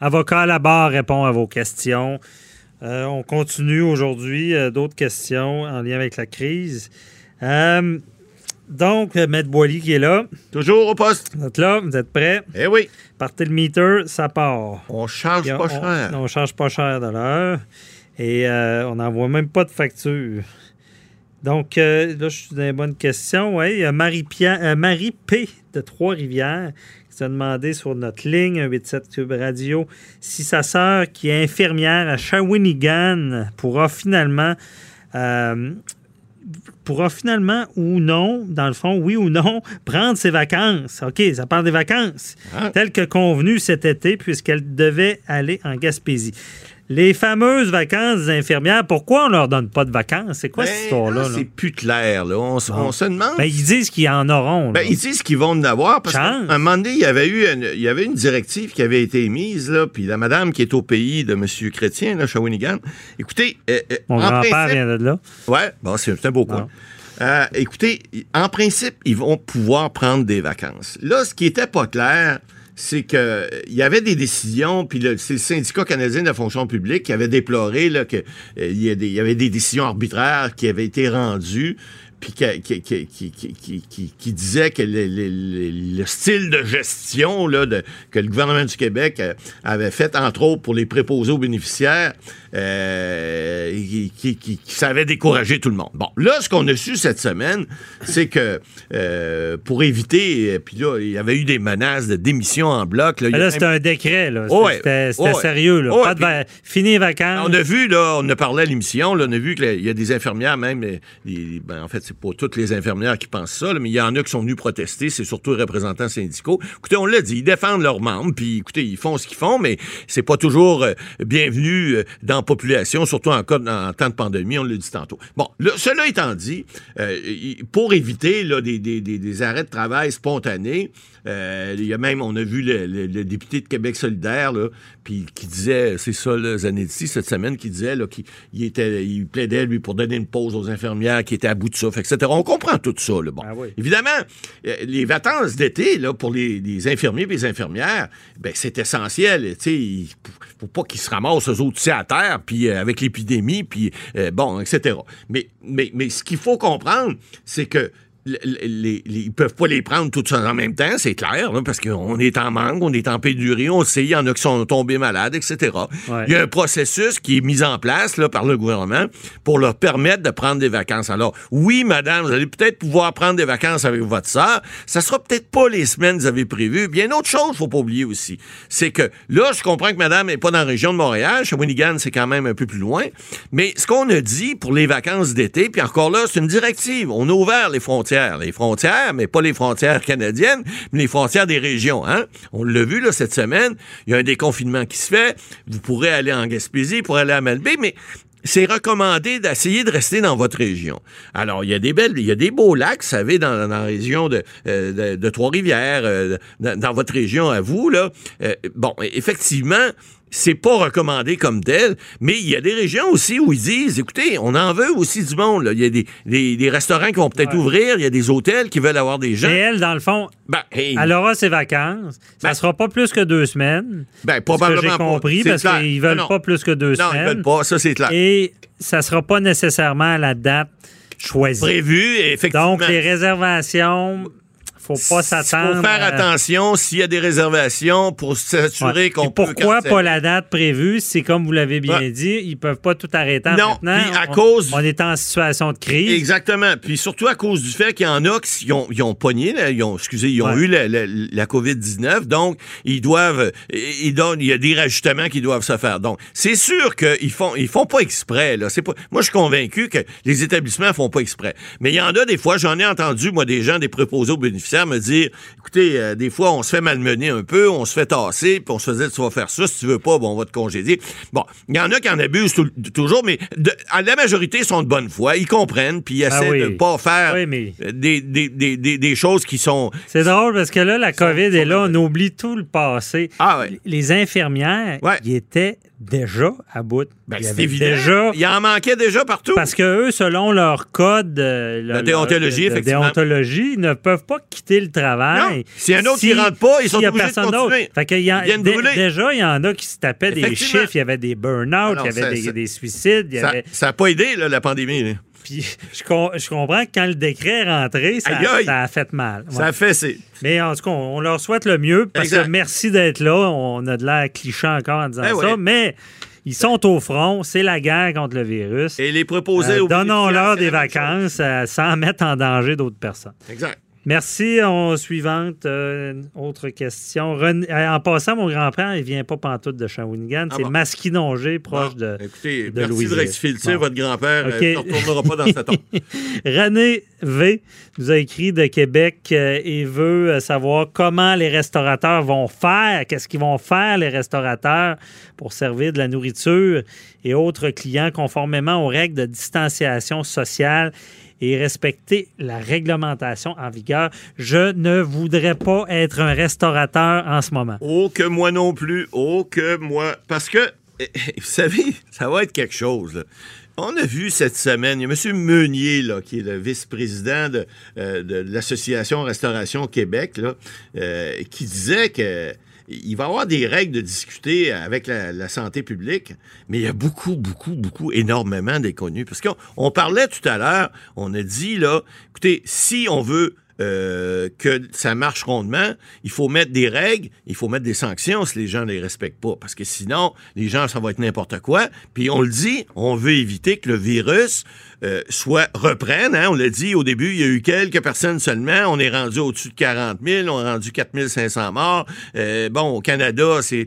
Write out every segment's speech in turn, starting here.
Avocat à la barre répond à vos questions. Euh, on continue aujourd'hui. euh, D'autres questions en lien avec la crise. Euh, donc, Maître Boily qui est là. Toujours au poste. Vous êtes là, vous êtes prêts? Eh oui, Partez le meter, ça part. on charge pas on, cher. On, charge pas cher de l'heure. Et euh, on n'envoie même pas de facture. Donc, euh, là, je suis dans les bonnes questions. Oui, il y a Marie, Marie P. de Trois-Rivières s'est demandé sur notre ligne 187 Cube Radio si sa sœur, qui est infirmière à Shawinigan, pourra finalement. euh, pourra finalement ou non, dans le fond, oui ou non, prendre ses vacances. OK, ça parle des vacances. Ah. Tel que convenu cet été, puisqu'elle devait aller en Gaspésie. Les fameuses vacances des infirmières, pourquoi on leur donne pas de vacances? C'est quoi Ben, cette histoire-là? là, là? C'est plus clair. Là. On, Ah. on se demande. Ben, ils disent qu'ils en auront. Ben, ils disent qu'ils vont en avoir parce qu'à un moment donné, il y avait eu une, il y avait une directive qui avait été émise, là, puis la madame qui est au pays de M. Chrétien, là, Shawinigan. Écoutez, euh, euh, Mon grand-père vient de là. Ouais, bon, c'est un beau coin. Euh, écoutez, en principe, ils vont pouvoir prendre des vacances. Là, ce qui était pas clair, c'est que euh, il y avait des décisions, puis c'est le syndicat canadien de la fonction publique qui avait déploré que euh, y, y avait des décisions arbitraires qui avaient été rendues puis qui, disait que le, le- le- le style de gestion là, de, que le gouvernement du Québec euh, avait fait, entre autres, pour les préposés aux bénéficiaires, euh, qui, savait décourager tout le monde. Bon, là, ce qu'on a su cette semaine, c'est que euh, pour éviter, euh, puis là, il y avait eu des menaces de démission en bloc. Là, là, même- c'était un décret. là. C'était Ouais. sérieux. Là. Ouais, Pas de Fini les vacances. on a vu, là, on a parlé à l'émission, on a vu qu'il y a des infirmières même, les- ben, en fait, c'est pas toutes les infirmières qui pensent ça, mais il y en a qui sont venus protester, c'est surtout les représentants syndicaux. Écoutez, on l'a dit, ils défendent leurs membres, puis écoutez, ils font ce qu'ils font, mais c'est pas toujours euh, bienvenu euh, dans la population, surtout en en temps de pandémie, on l'a dit tantôt. Bon, cela étant dit, euh, pour éviter là, des- des- des arrêts de travail spontanés, euh, il y a même, on a vu le, le- le député de Québec solidaire, là, puis qui disait, c'est ça, là, Zanetti, cette semaine, qui disait qu'il il était, il plaidait, lui, pour donner une pause aux infirmières qui étaient à bout de souffle, etc. On comprend tout ça. Là. Bon. Ah oui. Évidemment, euh, les vacances d'été, là, pour les, les infirmiers et les infirmières, ben, c'est essentiel. Tu sais, faut pas qu'ils se ramassent eux autres ici à terre, puis euh, avec l'épidémie, puis euh, bon, etc. Mais, mais, mais ce qu'il faut comprendre, c'est que les, les- ils peuvent pas les prendre toutes en même temps, c'est clair, là, parce qu'on est en manque, on est en pénurie, on sait, il y en a qui sont tombés malades, etc. Ouais. Il y a un processus qui est mis en place là, par le gouvernement pour leur permettre de prendre des vacances. Alors, oui, madame, vous allez peut-être pouvoir prendre des vacances avec votre sœur. Ça sera peut-être pas les semaines que vous avez prévues. Bien, une autre chose, faut pas oublier aussi, c'est que là, je comprends que madame n'est pas dans la région de Montréal. Shawinigan, c'est quand même un peu plus loin. Mais ce qu'on a dit pour les vacances d'été, puis encore là, c'est une directive. On a ouvert les frontières. Les frontières, mais pas les frontières canadiennes, mais les frontières des régions. Hein? On l'a vu cette semaine. Il y a un déconfinement qui se fait. Vous pourrez aller en Gaspésie, pour aller à Malbaie, mais c'est recommandé d'essayer de rester dans votre région. Alors, il y a des belles, il y a des beaux lacs, vous savez, dans, la région de, euh, Trois-Rivières, euh, dans, dans votre région à vous, là. Euh, bon, effectivement, c'est pas recommandé comme tel, mais il y a des régions aussi où ils disent, écoutez, on en veut aussi du monde. Là. Il y a des, des- des restaurants qui vont peut-être Ouais. ouvrir, il y a des hôtels qui veulent avoir des gens. Et elle, dans le fond, Ben, hey, elle aura ses vacances. Ça Ben- sera pas plus que deux semaines. ben, ce que probablement j'ai compris, parce qu'ils veulent Non, non. pas plus que deux Non, ils semaines. veulent pas, ça c'est clair. Et ça sera pas nécessairement à la date choisie. Prévu, effectivement. Donc, les réservations, faut pas Il s'attendre. faut faire à- attention s'il y a des réservations pour s'assurer Ouais. qu'on peut pourquoi pas la date prévue? C'est comme vous l'avez bien Ouais. dit, ils peuvent pas tout arrêter Non, maintenant. puis à on, cause- On est en situation de crise. Exactement. Puis surtout à cause du fait qu'il y en a qui ils ont, ils ont pogné, là, ils ont, excusez, ils ont Ouais. eu la, la- la COVID-19, donc ils doivent, ils donnent, il y a des rajustements qui doivent se faire. Donc c'est sûr qu'ils font, ils font pas exprès. Là. C'est pas, moi je suis convaincu que les établissements font pas exprès. Mais il y en a des fois, j'en ai entendu moi des gens, des préposés aux bénéficiaires me dire, écoutez, euh, des fois, on se fait malmener un peu, on se fait tasser, puis on se faisait, tu vas faire ça, si tu veux pas, bon, on va te congédier. Bon, il y en a qui en abusent toujours, mais la majorité sont de bonne foi, ils comprennent, puis ils ah essaient de pas faire des, des, choses qui sont... C'est drôle, parce que là, la COVID est là, on oublie tout le passé. Ah Les infirmières, ils étaient déjà à bout. Ben, il y Déjà, il en manquait déjà partout. Parce que eux, selon leur code euh, la déontologie, effectivement. déontologie, ils ne peuvent pas quitter le travail. Si un autre qui rentre pas, ils sont obligés de continuer. Fait y a, déjà, il y en a qui se tapaient des chiffres, il y avait des burn-out, il y avait des, suicides. ça n'a pas aidé, la pandémie. Puis je, comprends que quand le décret est rentré, ça, a fait mal. Ça a fait, c'est. Mais en tout cas, on leur souhaite le mieux parce que merci d'être là. On a de l'air cliché encore en disant ben ça, mais ils sont au front, c'est la guerre contre le virus. Et les proposer euh, Donnons-leur des vacances euh, sans mettre en danger d'autres personnes. Exact. Merci. En suivante, euh, autre question. Euh, en passant, mon grand-père, il vient pas pantoute de Shawinigan. Ah c'est Masquinongé, proche de, écoutez, merci de rectifier votre grand-père. Euh, ne retournera pas dans sa tombe. René V nous a écrit de Québec et veut savoir comment les restaurateurs vont faire, qu'est-ce qu'ils vont faire, les restaurateurs, pour servir de la nourriture et autres clients conformément aux règles de distanciation sociale et respecter la réglementation en vigueur. Je ne voudrais pas être un restaurateur en ce moment. Oh, que moi non plus. Oh, que moi. Parce que, vous savez, ça va être quelque chose. On a vu cette semaine, il y a M. Meunier, là, qui est le vice-président de, euh, l'Association Restauration Québec, euh, qui disait que il va y avoir des règles de discuter avec la, santé publique, mais il y a beaucoup, beaucoup, beaucoup, énormément d'inconnus. Parce qu'on parlait tout à l'heure, on a dit, là, écoutez, si on veut euh, que ça marche rondement, il faut mettre des règles, il faut mettre des sanctions si les gens ne les respectent pas. Parce que sinon, les gens, ça va être n'importe quoi. Puis on le dit, on veut éviter que le virus euh, soit reprenne. Hein. On l'a dit au début, il y a eu quelques personnes seulement. On est rendu au-dessus de 40 000. On est rendu 4 500 morts. Euh, bon, au Canada, c'est,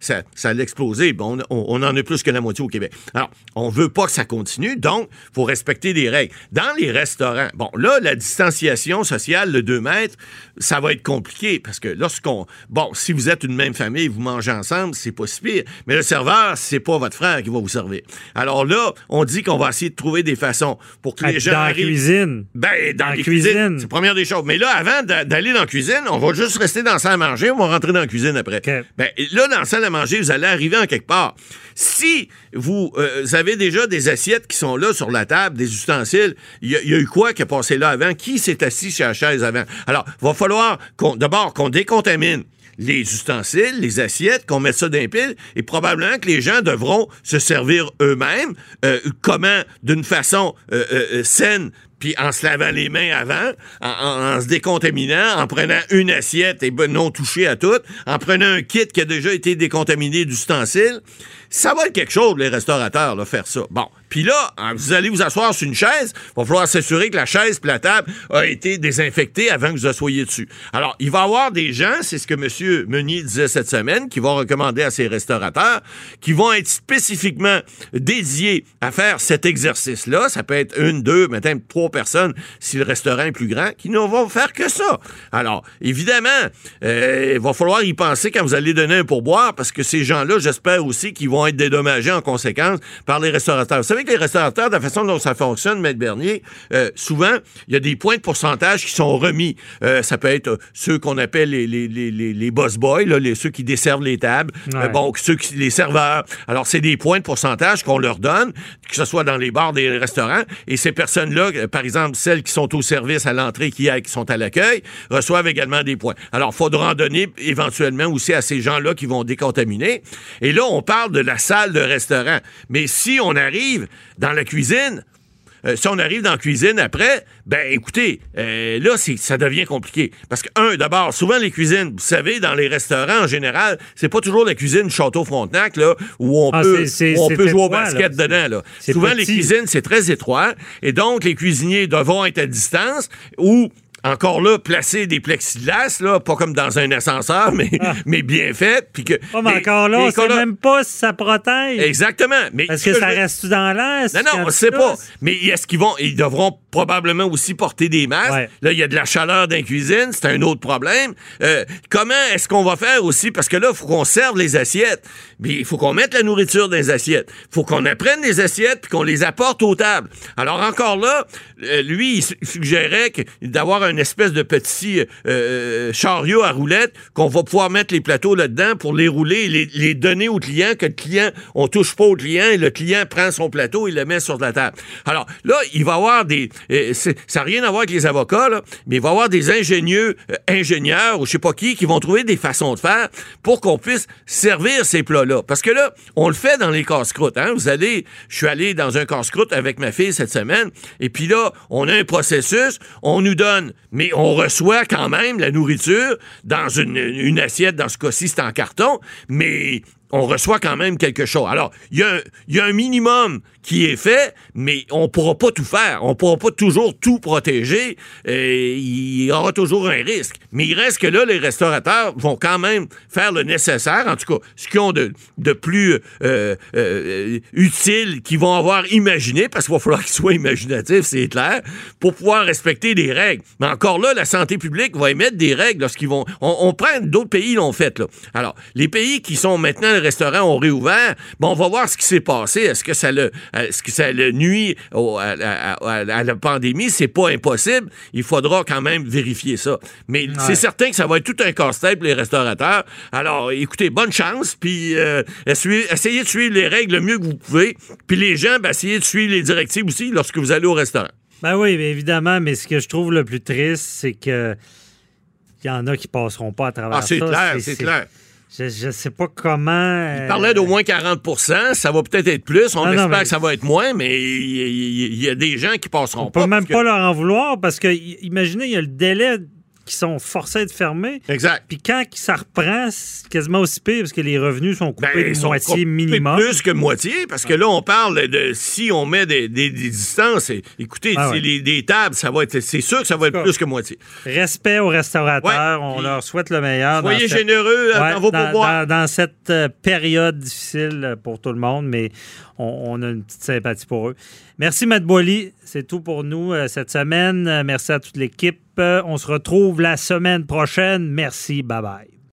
ça, ça a explosé. Bon, on, en a plus que la moitié au Québec. Alors, on veut pas que ça continue, donc faut respecter des règles. Dans les restaurants, bon, là, la distanciation sociale, de 2 mètres, ça va être compliqué parce que lorsqu'on... Bon, si vous êtes une même famille, vous mangez ensemble, c'est pas si pire. Mais le serveur, c'est pas votre frère qui va vous servir. Alors là, on dit qu'on va essayer de trouver des façons pour que les gens dans la cuisine. Ben, dans, la cuisine. C'est la première des choses. Mais là, avant d'aller dans la cuisine, on va juste rester dans la salle à manger, on va rentrer dans la cuisine après. Ben, là, dans la salle à manger, vous allez arriver en quelque part. Si vous, euh, avez déjà des assiettes qui sont là sur la table, des ustensiles, il y, a eu quoi qui a passé là avant? Qui s'est assis sur la chaise avant? Alors, va falloir d'abord qu'on décontamine les ustensiles, les assiettes, qu'on mette ça dans pile, et probablement que les gens devront se servir eux-mêmes, euh, comment, d'une façon euh, euh, saine, puis en se lavant les mains avant, en, se décontaminant, en prenant une assiette et non touchée à toutes, en prenant un kit qui a déjà été décontaminé d'ustensiles. Ça va être quelque chose, les restaurateurs, là, faire ça. Bon, puis là, hein, vous allez vous asseoir sur une chaise. Il va falloir s'assurer que la chaise et la table a été désinfectée avant que vous assoyiez dessus. Alors, il va y avoir des gens, c'est ce que M. Meunier disait cette semaine, qui vont recommander à ces restaurateurs, qui vont être spécifiquement dédiés à faire cet exercice-là. Ça peut être une, deux, même trois personnes si le restaurant est plus grand, qui ne vont faire que ça. Alors, évidemment, euh, il va falloir y penser quand vous allez donner un pourboire, parce que ces gens-là, j'espère aussi qu'ils vont être dédommagés en conséquence par les restaurateurs. Vous savez les restaurateurs, de la façon dont ça fonctionne, Maître Bernier, euh, souvent, il y a des points de pourcentage qui sont remis. Euh, ça peut être ceux qu'on appelle les, les, les, les, boss boys, là, les, ceux qui desservent les tables, euh, bon, ceux qui, les serveurs. Alors, c'est des points de pourcentage qu'on leur donne, que ce soit dans les bars des restaurants. Et ces personnes-là, par exemple, celles qui sont au service à l'entrée, qui, qui sont à l'accueil, reçoivent également des points. Alors, il faudra en donner éventuellement aussi à ces gens-là qui vont décontaminer. Et là, on parle de la salle de restaurant. Mais si on arrive dans la cuisine, euh, si on arrive dans la cuisine après, ben écoutez, euh, là, ça devient compliqué. Parce que, un, d'abord, souvent les cuisines, vous savez, dans les restaurants en général, c'est pas toujours la cuisine Château Frontenac, là, où on ah, peut, on peut jouer au basket dedans, là. Souvent, les cuisines, c'est très étroit. Et donc, les cuisiniers devront être à distance ou encore là, placer des plexiglas, là, pas comme dans un ascenseur, mais, Ah. mais bien fait. Puis que, Oh, mais encore là, on sait même pas si ça protège. Exactement. Mais Parce ce que je ça veux- reste dans l'air. Non, non, on sait pas. Mais est-ce qu'ils vont. Ils devront probablement aussi porter des masques? Ouais. Là, il y a de la chaleur dans la cuisine, c'est un autre problème. Euh, comment est-ce qu'on va faire aussi? Parce que là, il faut qu'on serve les assiettes. Mais il faut qu'on mette la nourriture dans les assiettes. Il faut qu'on apprenne les assiettes puis qu'on les apporte aux tables. Alors, encore là, euh, lui, il su- suggérait d'avoir espèce de petit euh, chariot à roulettes qu'on va pouvoir mettre les plateaux là-dedans pour les rouler et les, les donner au client, que le client, on touche pas au client et le client prend son plateau et le met sur la table. Alors là, il va y avoir des... euh, ça n'a rien à voir avec les avocats, là, mais il va y avoir des ingénieux, euh, ingénieurs ou je sais pas qui, qui vont trouver des façons de faire pour qu'on puisse servir ces plats-là. Parce que là, on le fait dans les casse-croûtes. Hein? Vous allez... Je suis allé dans un casse-croûte avec ma fille cette semaine et puis là, on a un processus, on nous donne, mais on reçoit quand même la nourriture dans une, assiette, dans ce cas-ci, c'est en carton, mais on reçoit quand même quelque chose. Alors, il y, a un- minimum qui est fait, mais on pourra pas tout faire. On pourra pas toujours tout protéger. Il y aura toujours un risque. Mais il reste que là, les restaurateurs vont quand même faire le nécessaire, en tout cas, ce qu'ils ont de, de plus euh, euh, utile, qu'ils vont avoir imaginé, parce qu'il va falloir qu'ils soient imaginatifs, c'est clair, pour pouvoir respecter des règles. Mais encore là, la santé publique va émettre des règles lorsqu'ils vont... On, on prend d'autres pays l'ont fait, là. Alors, les pays qui sont maintenant, les restaurants ont réouvert, bon, on va voir ce qui s'est passé. Est-ce que ça le, est-ce que ça le nuit au- à, à- à- à la pandémie? C'est pas impossible. Il faudra quand même vérifier ça. Mais c'est certain que ça va être tout un casse-tête pour les restaurateurs. Alors, écoutez, bonne chance, puis euh, essayez de suivre les règles le mieux que vous pouvez. Puis les gens, ben, essayez de suivre les directives aussi lorsque vous allez au restaurant. Ben oui, évidemment, mais ce que je trouve le plus triste, c'est que il y en a qui passeront pas à travers Ah, c'est ça. clair, c'est clair. Je, je sais pas comment. Il parlait d'au moins 40% ça va peut-être être plus. On Non, non, espère mais- que ça va être moins, mais il y, a des gens qui passeront On peut pas. même parce que- pas leur en vouloir parce que, imaginez, il y a le délai qui sont forcés de fermer. Exact. Puis quand ça reprend, c'est quasiment aussi pire parce que les revenus sont coupés Ben, de sont moitié coupés minimum. Plus que moitié, parce que là, on parle de si on met des, des- des distances. et- écoutez, Ah ouais. les, des tables, ça va être. C'est sûr que ça va être plus que moitié. Respect aux restaurateurs, Ouais, on leur souhaite le meilleur. Soyez cette- généreux Ouais, dans vos dans, pourboires. dans- dans cette euh, période difficile pour tout le monde, mais on, on a une petite sympathie pour eux. Merci, Matt Boily. C'est tout pour nous euh, cette semaine. Euh, Merci à toute l'équipe. Euh, On se retrouve la semaine prochaine. Merci. Bye bye.